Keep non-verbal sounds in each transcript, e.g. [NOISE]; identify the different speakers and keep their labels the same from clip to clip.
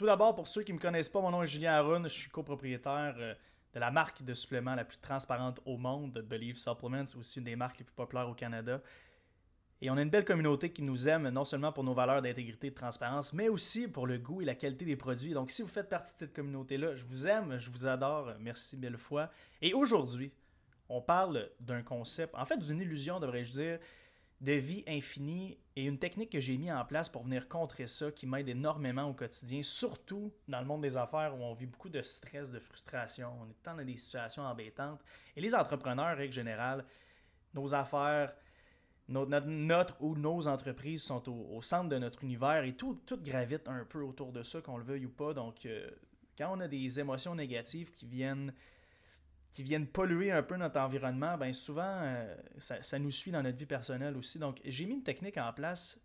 Speaker 1: Tout d'abord, pour ceux qui ne me connaissent pas, mon nom est Julien Haroun. Je suis copropriétaire euh, de la marque de suppléments la plus transparente au monde, Believe Supplements, aussi une des marques les plus populaires au Canada. Et on a une belle communauté qui nous aime, non seulement pour nos valeurs d'intégrité et de transparence, mais aussi pour le goût et la qualité des produits. Donc, si vous faites partie de cette communauté-là, je vous aime, je vous adore. Merci mille fois. Et aujourd'hui, on parle d'un concept, en fait, d'une illusion, devrais-je dire, de vie infinie et une technique que j'ai mis en place pour venir contrer ça qui m'aide énormément au quotidien, surtout dans le monde des affaires où on vit beaucoup de stress, de frustration, on est dans des situations embêtantes. Et les entrepreneurs, règle générale, nos affaires, notre, ou nos entreprises sont au, centre de notre univers et tout, tout gravite un peu autour de ça, qu'on le veuille ou pas. Donc, euh, quand on a des émotions négatives qui viennent qui viennent polluer un peu notre environnement, ben souvent, euh, ça, nous suit dans notre vie personnelle aussi. Donc, j'ai mis une technique en place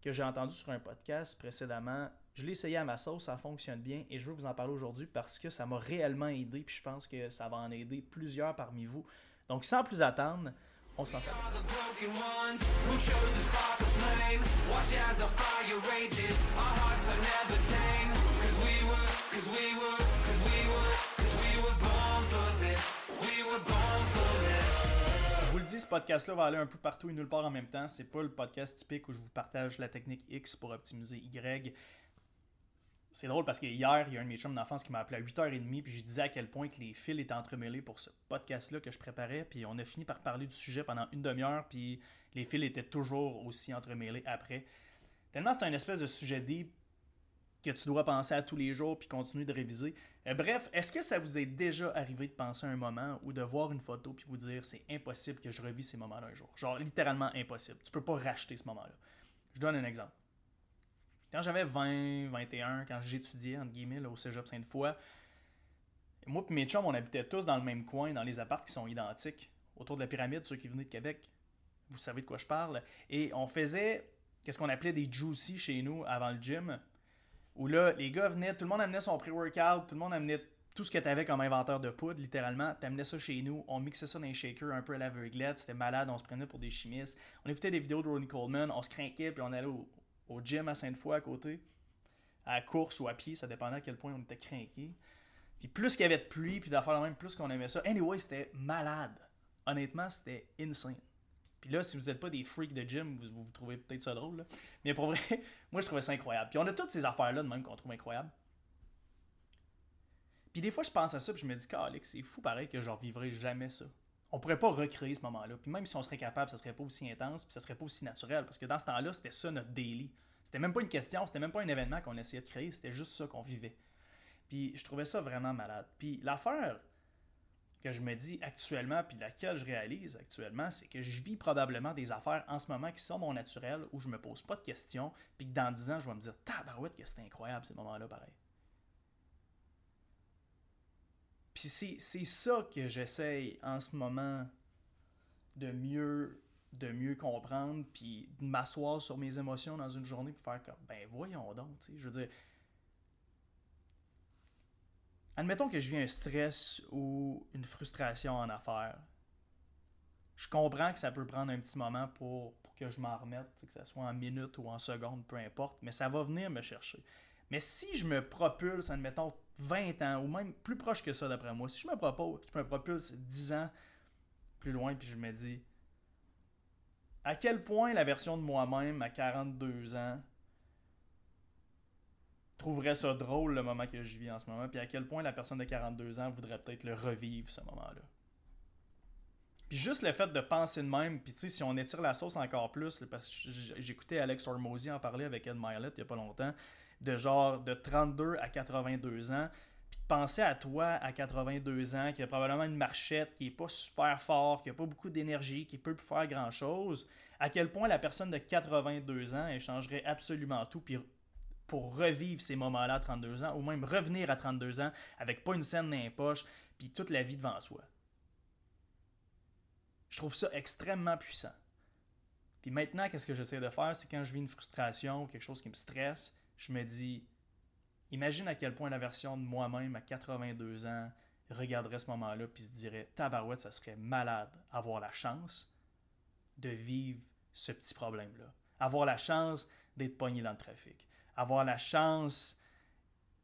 Speaker 1: que j'ai entendue sur un podcast précédemment. Je l'ai essayé à ma sauce, ça fonctionne bien et je veux vous en parler aujourd'hui parce que ça m'a réellement aidé puis je pense que ça va en aider plusieurs parmi vous. Donc, sans plus attendre, on s'en sert. Podcast-là va aller un peu partout et nulle part en même temps. C'est pas le podcast typique où je vous partage la technique X pour optimiser Y. C'est drôle parce que hier, il y a un de mes chums d'enfance qui m'a appelé à 8h30 puis je disais à quel point que les fils étaient entremêlés pour ce podcast-là que je préparais. Puis on a fini par parler du sujet pendant une demi-heure puis les fils étaient toujours aussi entremêlés après. Tellement c'est un espèce de sujet deep que tu dois penser à tous les jours puis continuer de réviser. Euh, bref, est-ce que ça vous est déjà arrivé de penser à un moment ou de voir une photo puis vous dire c'est impossible que je revis ces moments-là un jour? Genre littéralement impossible. Tu peux pas racheter ce moment-là. Je donne un exemple. Quand j'avais 20, 21, quand j'étudiais entre guillemets au Cégep Sainte-Foy, moi et mes chums, on habitait tous dans le même coin, dans les apparts qui sont identiques, autour de la pyramide, ceux qui venaient de Québec. Vous savez de quoi je parle. Et on faisait qu'est-ce qu'on appelait des juicy chez nous avant le gym où là, les gars venaient, tout le monde amenait son pré-workout, tout le monde amenait tout ce que tu avais comme inventeur de poudre, littéralement. Tu amenais ça chez nous, on mixait ça dans un shaker un peu à l'aveuglette, c'était malade, on se prenait pour des chimistes. On écoutait des vidéos de Ronnie Coleman, on se craquait, puis on allait au, gym à Sainte-Foy à côté, à course ou à pied, ça dépendait à quel point on était craqué. Puis plus qu'il y avait de pluie, puis d'affaires la même, plus qu'on aimait ça. Anyway, c'était malade. Honnêtement, c'était insane. Puis là, si vous n'êtes pas des freaks de gym, vous, vous, trouvez peut-être ça drôle. Mais pour vrai, [LAUGHS] moi, je trouvais ça incroyable. Puis on a toutes ces affaires-là de même qu'on trouve incroyables. Puis des fois, je pense à ça, puis je me dis, Alex, c'est fou pareil que je revivrai jamais ça. On pourrait pas recréer ce moment-là. Puis même si on serait capable, ça serait pas aussi intense, puis ça serait pas aussi naturel. Parce que dans ce temps-là, c'était ça notre daily. C'était même pas une question, c'était même pas un événement qu'on essayait de créer, c'était juste ça qu'on vivait. Puis je trouvais ça vraiment malade. Puis l'affaire que je me dis actuellement, puis laquelle je réalise actuellement, c'est que je vis probablement des affaires en ce moment qui sont mon naturel, où je me pose pas de questions, puis que dans 10 ans, je vais me dire, tabarouette, que c'était incroyable ces moments-là, pareil. Puis c'est ça que j'essaye en ce moment de mieux de mieux comprendre, puis de m'asseoir sur mes émotions dans une journée, pour faire comme, ben voyons donc, tu sais, je veux dire, admettons que je vis un stress ou une frustration en affaires. Je comprends que ça peut prendre un petit moment pour, que je m'en remette, que ce soit en minutes ou en secondes, peu importe, mais ça va venir me chercher. Mais si je me propulse, admettons, 20 ans, ou même plus proche que ça d'après moi, si je me propose, je me propulse 10 ans plus loin, puis je me dis, à quel point la version de moi-même à 42 ans trouverait ça drôle le moment que je vis en ce moment, puis à quel point la personne de 42 ans voudrait peut-être le revivre ce moment-là. Puis juste le fait de penser de même, puis tu sais, si on étire la sauce encore plus, parce que j'écoutais Alex Hormozy en parler avec Ed Milet il y a pas longtemps, de genre de 32 à 82 ans, puis de penser à toi à 82 ans, qui a probablement une marchette, qui est pas super fort, qui a pas beaucoup d'énergie, qui peut plus faire grand-chose, à quel point la personne de 82 ans échangerait absolument tout, puis pour revivre ces moments-là à 32 ans, ou même revenir à 32 ans avec pas une scène dans les poches, puis toute la vie devant soi. Je trouve ça extrêmement puissant. Puis maintenant, qu'est-ce que j'essaie de faire, c'est quand je vis une frustration ou quelque chose qui me stresse, je me dis, imagine à quel point la version de moi-même à 82 ans regarderait ce moment-là puis se dirait, tabarouette, ça serait malade avoir la chance de vivre ce petit problème-là. Avoir la chance d'être pogné dans le trafic avoir la chance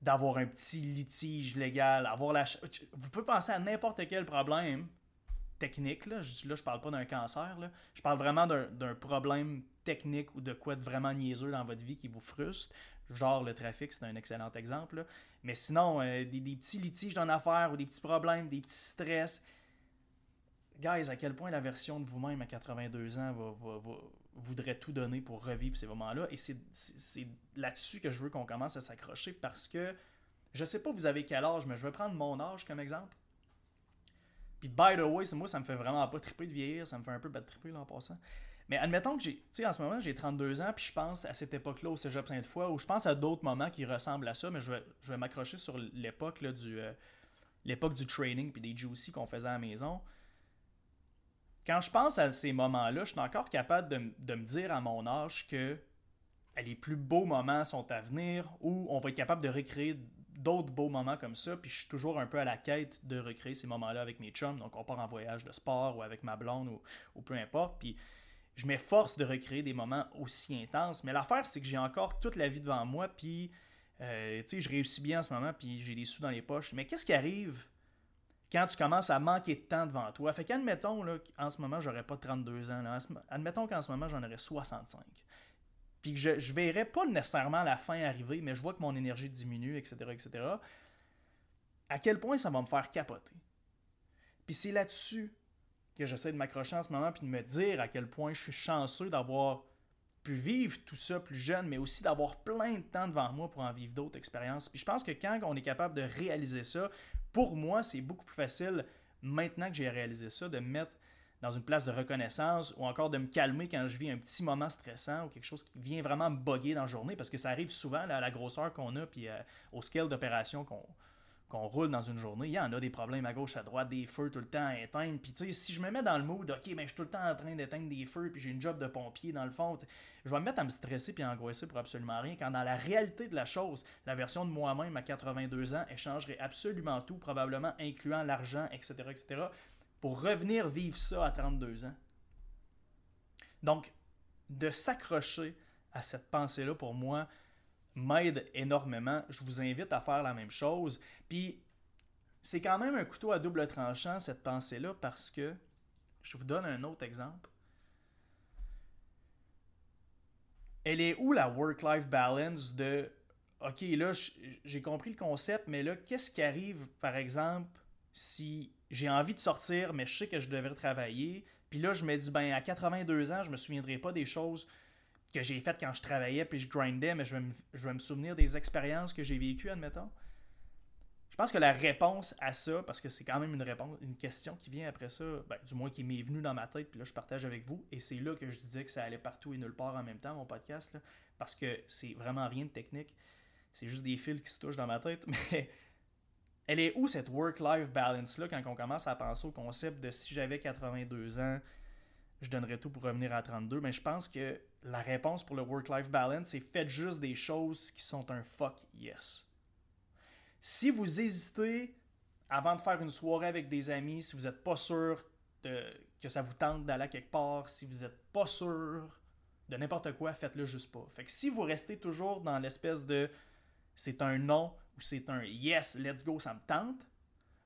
Speaker 1: d'avoir un petit litige légal, avoir la... Vous pouvez penser à n'importe quel problème technique, là, je, là, je parle pas d'un cancer, là. je parle vraiment d'un problème technique ou de quoi de vraiment niaiseux dans votre vie qui vous frustre. Genre le trafic, c'est un excellent exemple. Mais sinon, euh, des, petits litiges dans affaires ou des petits problèmes, des petits stress. Guys, à quel point la version de vous-même à 82 ans va, voudrait tout donner pour revivre ces moments-là. Et c'est là-dessus que je veux qu'on commence à s'accrocher parce que je sais pas vous avez quel âge, mais je vais prendre mon âge comme exemple. Puis, by the way, moi, ça me fait vraiment pas triper de vieillir, ça me fait un peu battre triper là en passant. Mais admettons que j'ai, tu sais, en ce moment, j'ai 32 ans, puis je pense à cette époque-là au cégep Sainte-Foy, ou je pense à d'autres moments qui ressemblent à ça, mais je vais, je vais m'accrocher sur l'époque du, euh, l'époque du training puis des juicy qu'on faisait à la maison. Quand je pense à ces moments-là, je suis encore capable de, me dire à mon âge que les plus beaux moments sont à venir, ou on va être capable de recréer d'autres beaux moments comme ça, puis je suis toujours un peu à la quête de recréer ces moments-là avec mes chums, donc on part en voyage de sport ou avec ma blonde ou, peu importe, puis je m'efforce de recréer des moments aussi intenses. Mais l'affaire, c'est que j'ai encore toute la vie devant moi, puis euh, tu sais, je réussis bien en ce moment, puis j'ai des sous dans les poches. Mais qu'est-ce qui arrive quand tu commences à manquer de temps devant toi? Fait qu'admettons, là, en ce moment, j'aurais pas 32 ans. Là. Admettons qu'en ce moment, j'en aurais 65. Puis que je, ne verrais pas nécessairement la fin arriver, mais je vois que mon énergie diminue, etc., etc. À quel point ça va me faire capoter? Puis c'est là-dessus que j'essaie de m'accrocher en ce moment puis de me dire à quel point je suis chanceux d'avoir pu vivre tout ça plus jeune, mais aussi d'avoir plein de temps devant moi pour en vivre d'autres expériences. Puis je pense que quand on est capable de réaliser ça, pour moi, c'est beaucoup plus facile maintenant que j'ai réalisé ça, de me mettre dans une place de reconnaissance ou encore de me calmer quand je vis un petit moment stressant ou quelque chose qui vient vraiment me boguer dans la journée parce que ça arrive souvent à la grosseur qu'on a puis euh, au scale d'opération qu'on qu'on roule dans une journée, il y en a des problèmes à gauche, à droite, des feux tout le temps à éteindre. Puis tu sais, si je me mets dans le mood, ok, mais ben, je suis tout le temps en train d'éteindre des feux, puis j'ai une job de pompier dans le fond, je vais me mettre à me stresser puis à angoisser pour absolument rien. Quand dans la réalité de la chose, la version de moi-même à 82 ans échangerait absolument tout, probablement incluant l'argent, etc., etc., pour revenir vivre ça à 32 ans. Donc, de s'accrocher à cette pensée-là, pour moi, m'aide énormément. Je vous invite à faire la même chose. Puis, c'est quand même un couteau à double tranchant, cette pensée-là, parce que, je vous donne un autre exemple. Elle est où la work-life balance de, OK, là, j'ai compris le concept, mais là, qu'est-ce qui arrive, par exemple, si j'ai envie de sortir, mais je sais que je devrais travailler, puis là, je me dis, ben, à 82 ans, je me souviendrai pas des choses que j'ai fait quand je travaillais puis je grindais, mais je vais, me, je me souvenir des expériences que j'ai vécues, admettons. Je pense que la réponse à ça, parce que c'est quand même une réponse, une question qui vient après ça, ben, du moins qui m'est venue dans ma tête, puis là je partage avec vous, et c'est là que je disais que ça allait partout et nulle part en même temps, mon podcast, parce que c'est vraiment rien de technique, c'est juste des fils qui se touchent dans ma tête, [LAUGHS] mais elle est où cette work-life balance-là quand on commence à penser au concept de si j'avais 82 ans, je donnerais tout pour revenir à 32, mais je pense que la réponse pour le work-life balance, c'est faites juste des choses qui sont un fuck yes. Si vous hésitez avant de faire une soirée avec des amis, si vous n'êtes pas sûr que ça vous tente d'aller quelque part, si vous n'êtes pas sûr de n'importe quoi, faites-le juste pas. Fait que si vous restez toujours dans l'espèce de c'est un non ou c'est un yes, let's go, ça me tente,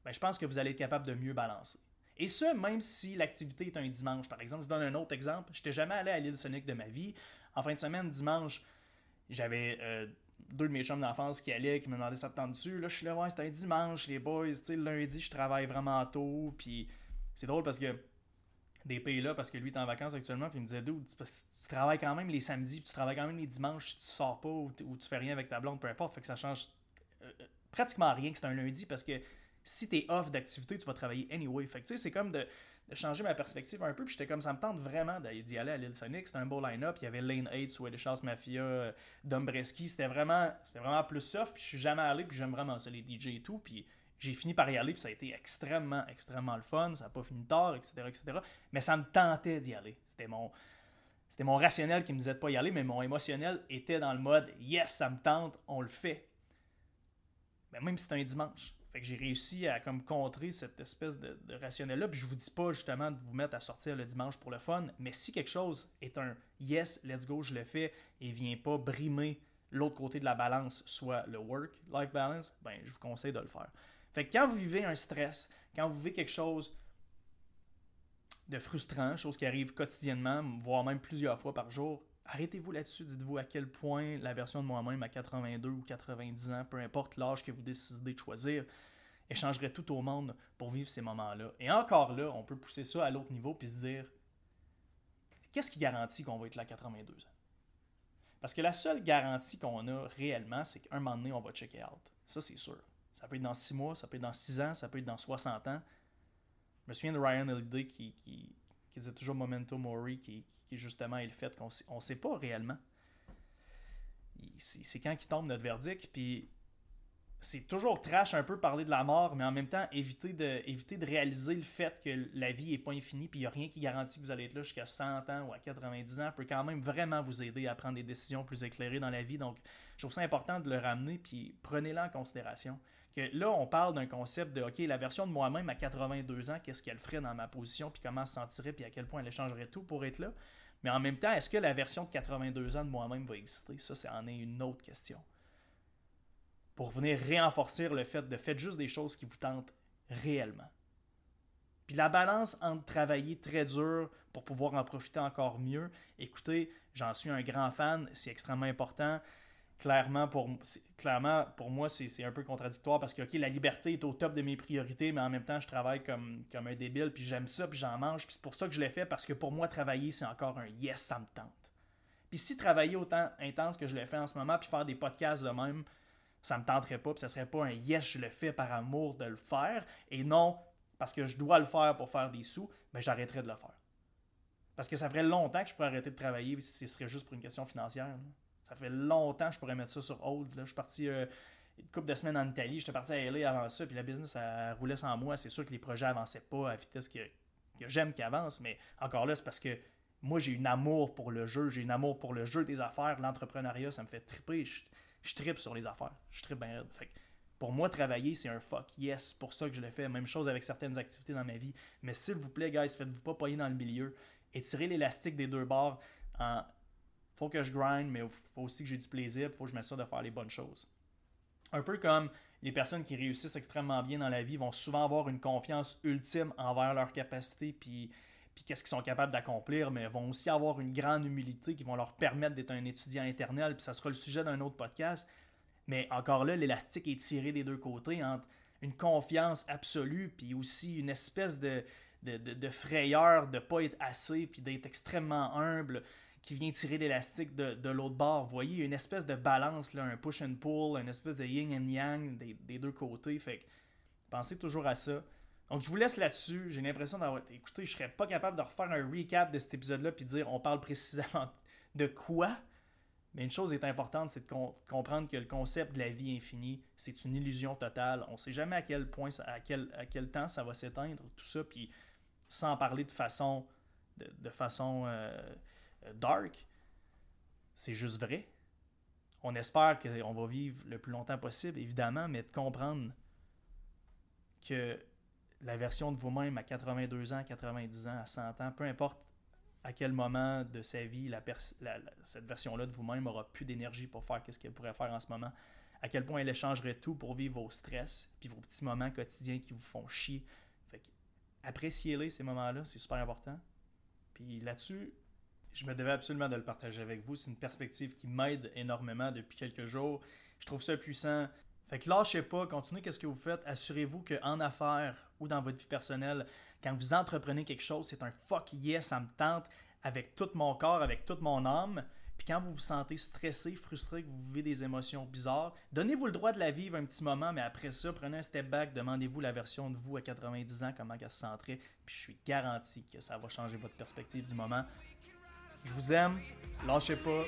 Speaker 1: ben je pense que vous allez être capable de mieux balancer. Et ce, même si l'activité est un dimanche. Par exemple, je donne un autre exemple. Je n'étais jamais allé à l'île Sonic de ma vie. En fin de semaine, dimanche, j'avais euh, deux de mes chums d'enfance qui allaient, qui me demandaient ça te dessus. Là, je suis là, ouais, c'était un dimanche, les boys. Tu sais, lundi, je travaille vraiment tôt. Puis c'est drôle parce que des pays là, parce que lui est en vacances actuellement, puis il me disait, d'où tu travailles quand même les samedis, puis tu travailles quand même les dimanches, tu sors pas ou, tu fais rien avec ta blonde, peu importe. Fait que ça change euh, euh, pratiquement rien que c'est un lundi parce que si tu es off d'activité, tu vas travailler anyway. Fait que c'est comme de, changer ma perspective un peu. Puis j'étais comme ça me tente vraiment d'y aller à l'île Sonic. C'était un beau line-up. Il y avait Lane 8, Swedish House Mafia, euh, Dombreski. C'était vraiment, c'était vraiment plus soft. Puis je suis jamais allé. Puis j'aime vraiment ça, les DJ et tout. Puis j'ai fini par y aller. Puis ça a été extrêmement, extrêmement le fun. Ça n'a pas fini tard, etc., etc. Mais ça me tentait d'y aller. C'était mon. C'était mon rationnel qui me disait pas y aller, mais mon émotionnel était dans le mode yes, ça me tente, on le fait. Mais même si c'était un dimanche. Fait que j'ai réussi à comme contrer cette espèce de, rationnel-là. Puis je vous dis pas justement de vous mettre à sortir le dimanche pour le fun, mais si quelque chose est un yes, let's go, je le fais, et vient pas brimer l'autre côté de la balance soit le work-life balance, ben, je vous conseille de le faire. Fait que quand vous vivez un stress, quand vous vivez quelque chose de frustrant, chose qui arrive quotidiennement, voire même plusieurs fois par jour, arrêtez-vous là-dessus. Dites-vous à quel point la version de moi-même à 82 ou 90 ans, peu importe l'âge que vous décidez de choisir, échangerait tout au monde pour vivre ces moments-là. Et encore là, on peut pousser ça à l'autre niveau puis se dire qu'est-ce qui garantit qu'on va être là à 82 ans? Parce que la seule garantie qu'on a réellement, c'est qu'un moment donné, on va checker out. Ça, c'est sûr. Ça peut être dans 6 mois, ça peut être dans 6 ans, ça peut être dans 60 ans. Je me de Ryan Holiday qui, qui disait toujours Memento Mori, qui, justement est le fait qu'on ne sait pas réellement. C'est quand qui tombe notre verdict, puis c'est toujours trash un peu parler de la mort, mais en même temps, de, éviter de réaliser le fait que la vie n'est pas infinie, puis il n'y a rien qui garantit que vous allez être là jusqu'à 100 ans ou à 90 ans, peut quand même vraiment vous aider à prendre des décisions plus éclairées dans la vie. Donc, je trouve ça important de le ramener, puis prenez-le en considération. Que là, on parle d'un concept de, OK, la version de moi-même à 82 ans, qu'est-ce qu'elle ferait dans ma position, puis comment elle se sentirait, puis à quel point elle échangerait tout pour être là. Mais en même temps, est-ce que la version de 82 ans de moi-même va exister? Ça, c'est en est une autre question pour venir réenforcer le fait de faire juste des choses qui vous tentent réellement. Puis la balance entre travailler très dur pour pouvoir en profiter encore mieux, écoutez, j'en suis un grand fan, c'est extrêmement important. Clairement pour, clairement, pour moi, c'est un peu contradictoire parce que, OK, la liberté est au top de mes priorités, mais en même temps, je travaille comme, comme un débile, puis j'aime ça, puis j'en mange, puis c'est pour ça que je l'ai fait, parce que pour moi, travailler, c'est encore un yes, ça me tente. Puis si travailler autant intense que je l'ai fait en ce moment, puis faire des podcasts de même, ça me tenterait pas, puis ça serait pas un yes, je le fais par amour de le faire, et non parce que je dois le faire pour faire des sous, mais ben, j'arrêterais de le faire. Parce que ça ferait longtemps que je pourrais arrêter de travailler si ce serait juste pour une question financière. Ça fait longtemps que je pourrais mettre ça sur hold. Là. Je suis parti euh, une couple de semaines en Italie, j'étais parti à LA avant ça, puis la business a roulait sans moi. C'est sûr que les projets avançaient pas à vitesse que, que j'aime qu'ils avancent, mais encore là, c'est parce que moi j'ai une amour pour le jeu, j'ai une amour pour le jeu des affaires, l'entrepreneuriat, ça me fait triper je tripe sur les affaires. Je tripe bien fait pour moi, travailler, c'est un fuck yes. pour ça que je le fais. Même chose avec certaines activités dans ma vie. Mais s'il vous plaît, guys, faites-vous pas payer dans le milieu. Étirez l'élastique des deux bords. En... Faut que je grind, mais faut aussi que j'ai du plaisir. Faut que je m'assure de faire les bonnes choses. Un peu comme les personnes qui réussissent extrêmement bien dans la vie vont souvent avoir une confiance ultime envers leurs capacités. Puis puis qu'est-ce qu'ils sont capables d'accomplir, mais vont aussi avoir une grande humilité qui vont leur permettre d'être un étudiant éternel, puis ça sera le sujet d'un autre podcast. Mais encore là, l'élastique est tiré des deux côtés entre une confiance absolue, puis aussi une espèce de, de, frayeur de ne pas être assez, puis d'être extrêmement humble, qui vient tirer l'élastique de, l'autre bord. Vous voyez, une espèce de balance, là, un push and pull, une espèce de yin and yang des, des deux côtés. Fait que pensez toujours à ça. Donc, je vous laisse là-dessus. J'ai l'impression d'avoir. Écoutez, je serais pas capable de refaire un recap de cet épisode-là puis dire on parle précisément [LAUGHS] de quoi. Mais une chose est importante, c'est de comprendre que le concept de la vie infinie, c'est une illusion totale. On ne sait jamais à quel point, à, quel, à quel temps ça va s'éteindre, tout ça. Puis, sans parler de façon, de, façon euh, dark, c'est juste vrai. On espère qu'on va vivre le plus longtemps possible, évidemment, mais de comprendre que la version de vous-même à 82 ans, 90 ans, à 100 ans, peu importe à quel moment de sa vie cette version-là de vous-même aura plus d'énergie pour faire ce qu'elle pourrait faire en ce moment, à quel point elle échangerait tout pour vivre vos stress, puis vos petits moments quotidiens qui vous font chier. appréciez-les, ces moments-là, c'est super important. Puis là-dessus, je me devais absolument de le partager avec vous. C'est une perspective qui m'aide énormément depuis quelques jours. Je trouve ça puissant. Fait que lâchez pas, continuez qu'est-ce que vous faites? Assurez-vous qu'en affaires ou dans votre vie personnelle, quand vous entreprenez quelque chose, c'est un fuck yes, ça me tente avec tout mon corps, avec toute mon âme. Puis quand vous vous sentez stressé, frustré, que vous vivez des émotions bizarres, donnez-vous le droit de la vivre un petit moment, mais après ça, prenez un step back, demandez-vous la version de vous à 90 ans, comment elle se senterait. Puis je suis garanti que ça va changer votre perspective du moment. Je vous aime. Lâchez pas.